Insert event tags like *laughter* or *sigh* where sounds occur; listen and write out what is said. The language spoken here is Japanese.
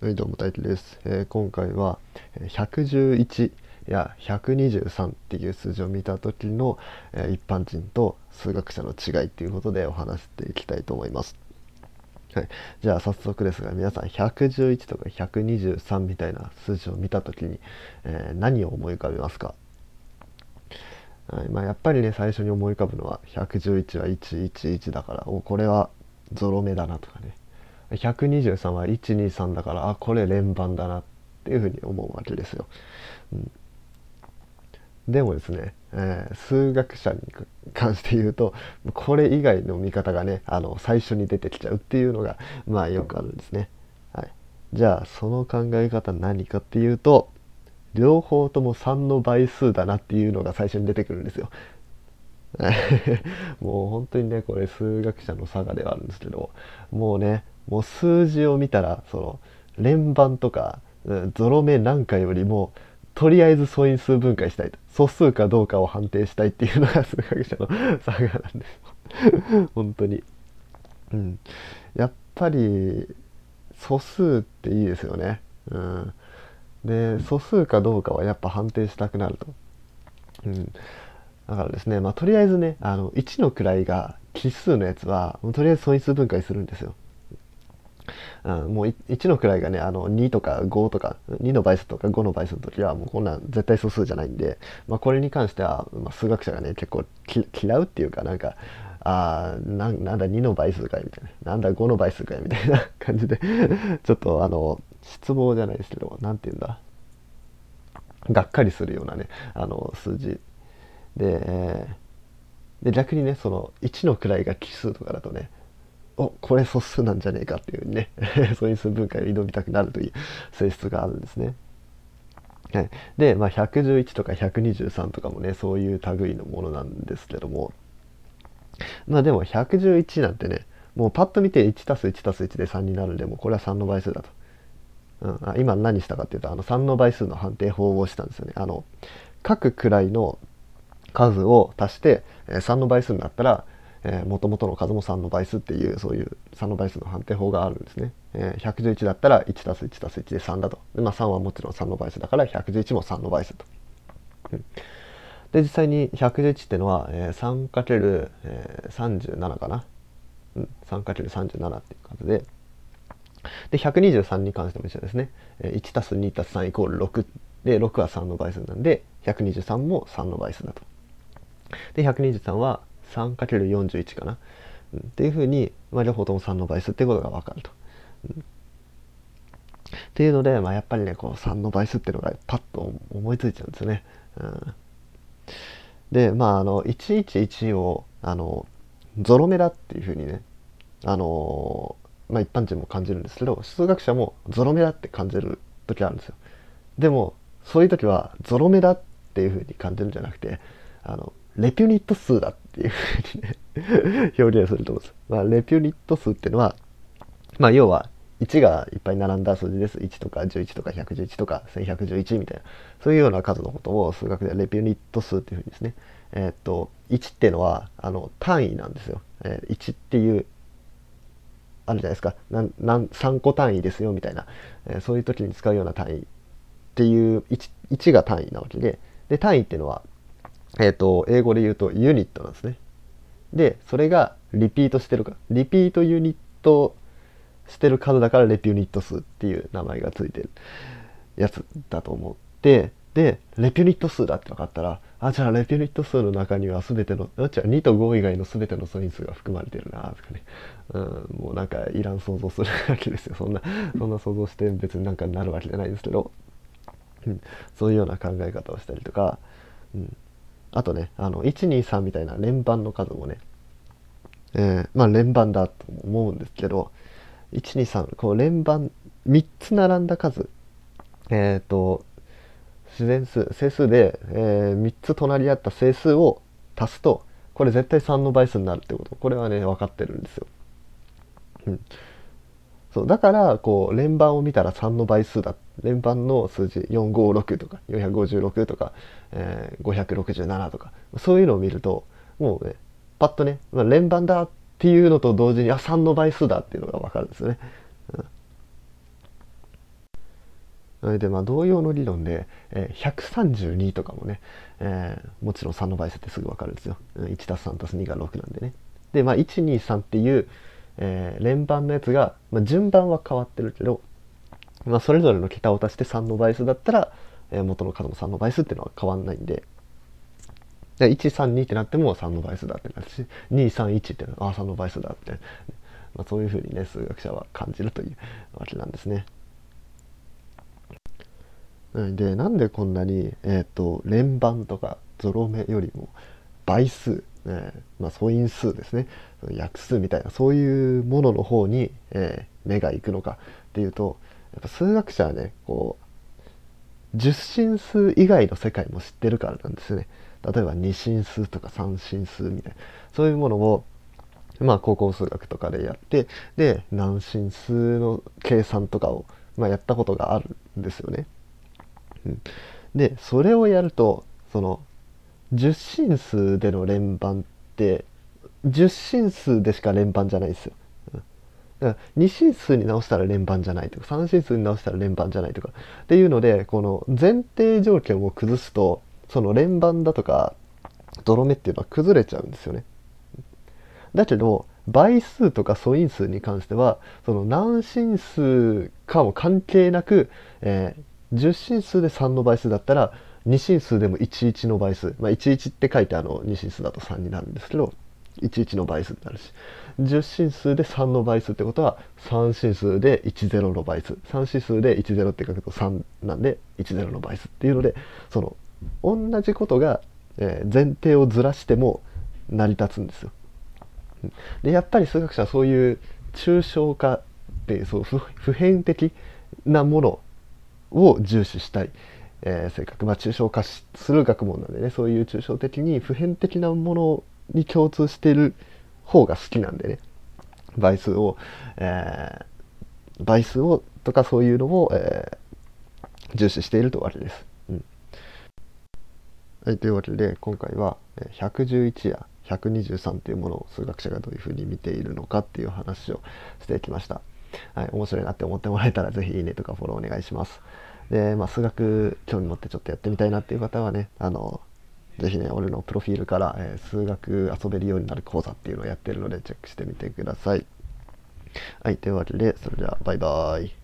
はい、どうも大輝です、えー今回は111や123っていう数字を見た時の、えー一般人と数学者の違いっていうことでお話していきたいと思います。はい、じゃあ早速ですが皆さん111とか123みたいな数字を見た時に、えー何を思い浮かべますか、はい。まあ、やっぱりね最初に思い浮かぶのは111は111だからおこれはゾロ目だなとかね。123は123だからあこれ連番だなっていうふうに思うわけですよ。うん、でもですね、えー数学者に関して言うとこれ以外の見方がねあの最初に出てきちゃうっていうのがまあよくあるんですね。はい、じゃあその考え方何かっていうと両方とも3の倍数だなっていうのが最初に出てくるんですよ。*laughs* もう本当にねこれ数学者の差がではあるんですけどもうねもう数字を見たらその連番とかゾロ目なんかよりもとりあえず素因数分解したいと素数かどうかを判定したいっていうのが数学者の差がなんですよ。本当に、うん、やっぱり素数っていいですよね、うん、で素数かどうかはやっぱ判定したくなると、うん、だからですね、まあ、とりあえずねあの1の位が奇数のやつはとりあえず素因数分解するんですよ。うん、もう1の位がねあの2とか5とか2の倍数とか5の倍数の時はもうこんなん絶対素数じゃないんで、まあ、これに関しては、まあ、数学者がね結構き嫌うっていうかなんかあななんだ2の倍数かいみたいななんだ5の倍数かいみたいな感じでちょっとあの失望じゃないですけどなんて言うんだがっかりするようなねあの数字。で,、で逆にねその1の位が奇数とかだとねおこれ素数なんじゃねえかっていうね *laughs* 素因数分解を挑みたくなるという性質があるんですね。はい、で、まあ、111とか123とかもねそういう類のものなんですけどもまあでも111なんてねもうパッと見て 1+1+1 で3になるんでもうこれは3の倍数だと。うん、あ今何したかっていうとあの3の倍数の判定法をしたんですよね。あの各位の数を足して、3の倍数になったらもともとの数も3の倍数っていうそういう3の倍数の判定法があるんですね。えー111だったら 1+1+1 で3だと。でまあ、3はもちろん3の倍数だから111も3の倍数と。で実際に111ってのは、えー 3×37 かな。うん、3×37 っていう数で。で123に関しても一緒ですね。えー 1+2+3 イコール6で6は3の倍数なんで123も3の倍数だと。で123は 3×41 かな、うんっていうふうに、まあ、両方とも3の倍数っていうことが分かると。うんっていうので、まあ、やっぱりねこう3の倍数っていうのがパッと思いついちゃうんですよね。うん、でまああの111をあのゾロ目だっていうふうにねあのまあ、一般人も感じるんですけど数学者もゾロ目だって感じる時あるんですよ。でもそういう時はゾロ目だっていうふうに感じるんじゃなくてあのレピュニット数だっていうふうにね表現すると思うんです。まあ、レピュニット数っていうのは、まあ、要は1がいっぱい並んだ数字です。1とか11とか111とか1111みたいなそういうような数のことを数学ではレピュニット数っていうふうにですね。えーっと1っていうのはあの単位なんですよ。えー1っていうあるじゃないですかなんなん3個単位ですよみたいな、えーそういう時に使うような単位っていう 1, 1が単位なわけでで単位っていうのは、えー、と英語で言うとユニットなんですね。でそれがリピートしてるか。リピートユニットしてる数だからレピュニット数っていう名前がついてるやつだと思って。でレピュニット数だって分かったらあじゃあレピュニット数の中には全てのあじゃあ2と5以外の全ての素因数が含まれてるなとかね、うん、もうなんかいらん想像するわけですよ。そんなそんな想像して別になんかなるわけじゃないんですけど、うん、そういうような考え方をしたりとか、うん、あとねあの123みたいな連番の数もね、えーまあ連番だと思うんですけど123こう連番3つ並んだ数えっ、と自然数整数で、えー3つ隣り合った整数を足すとこれ絶対3の倍数になるってことこれはね分かってるんですよ。うん、そうだからこう連番を見たら3の倍数だっ連番の数字456とか456とか、えー567とかそういうのを見るともうねパッとね、まあ、連番だっていうのと同時にあ3の倍数だっていうのが分かるんですよね。でまあ同様の理論で、えー、132とかもね、えー、もちろん3の倍数ってすぐ分かるんですよ。1たす3たす2が6なんでね。で、まあ、123っていう、えー、連番のやつが、まあ、順番は変わってるけど、まあ、それぞれの桁を足して3の倍数だったら、えー、元の数も3の倍数っていうのは変わんないんで、で132ってなっても3の倍数だってなるし231ってああ3の倍数だって、まあ、そういうふうにね数学者は感じるというわけなんですね。でなんでこんなに、えーと、連番とかゾロ目よりも倍数、えー、まあ、素因数ですね。約数みたいなそういうものの方に、えー、目がいくのかっていうとっぱ数学者はねこう十進数以外の世界も知ってるからなんですよね。例えば二進数とか三進数みたいなそういうものをまあ高校数学とかでやってで何進数の計算とかを、まあ、やったことがあるんですよね。うん、でそれをやるとその十進数での連番って十進数でしか連番じゃないですよ。だから2進数に直したら連番じゃないとか3進数に直したら連番じゃないとかっていうのでこの前提条件を崩すとその連番だとか泥目っていうのは崩れちゃうんですよね。だけど倍数とか素因数に関してはその何進数かも関係なく、えー、10進数で3の倍数だったら2進数でも11の倍数、まあ、11って書いてあの2進数だと3になるんですけど11の倍数になるし10進数で3の倍数ってことは3進数で10の倍数3進数で10って書くと3なんで10の倍数っていうのでその同じことが、えー、前提をずらしても成り立つんですよ。でやっぱり数学者はそういう抽象化ってそう普遍的なものを重視したい、えー、性格まあ抽象化する学問なんでねそういう抽象的に普遍的なものに共通してる方が好きなんでね倍数を、えー、倍数をとかそういうのを、えー、重視しているというわけです。はい、というわけで今回は111や123というものを数学者がどういうふうに見ているのかっていう話をしてきました。はい、面白いなって思ってもらえたらぜひいいねとかフォローお願いします。で、まあ、数学興味持ってちょっとやってみたいなっていう方はね、あの、ぜひね、俺のプロフィールから、えー、数学遊べるようになる講座っていうのをやってるのでチェックしてみてください。はい、というわけで、それではバイバーイ。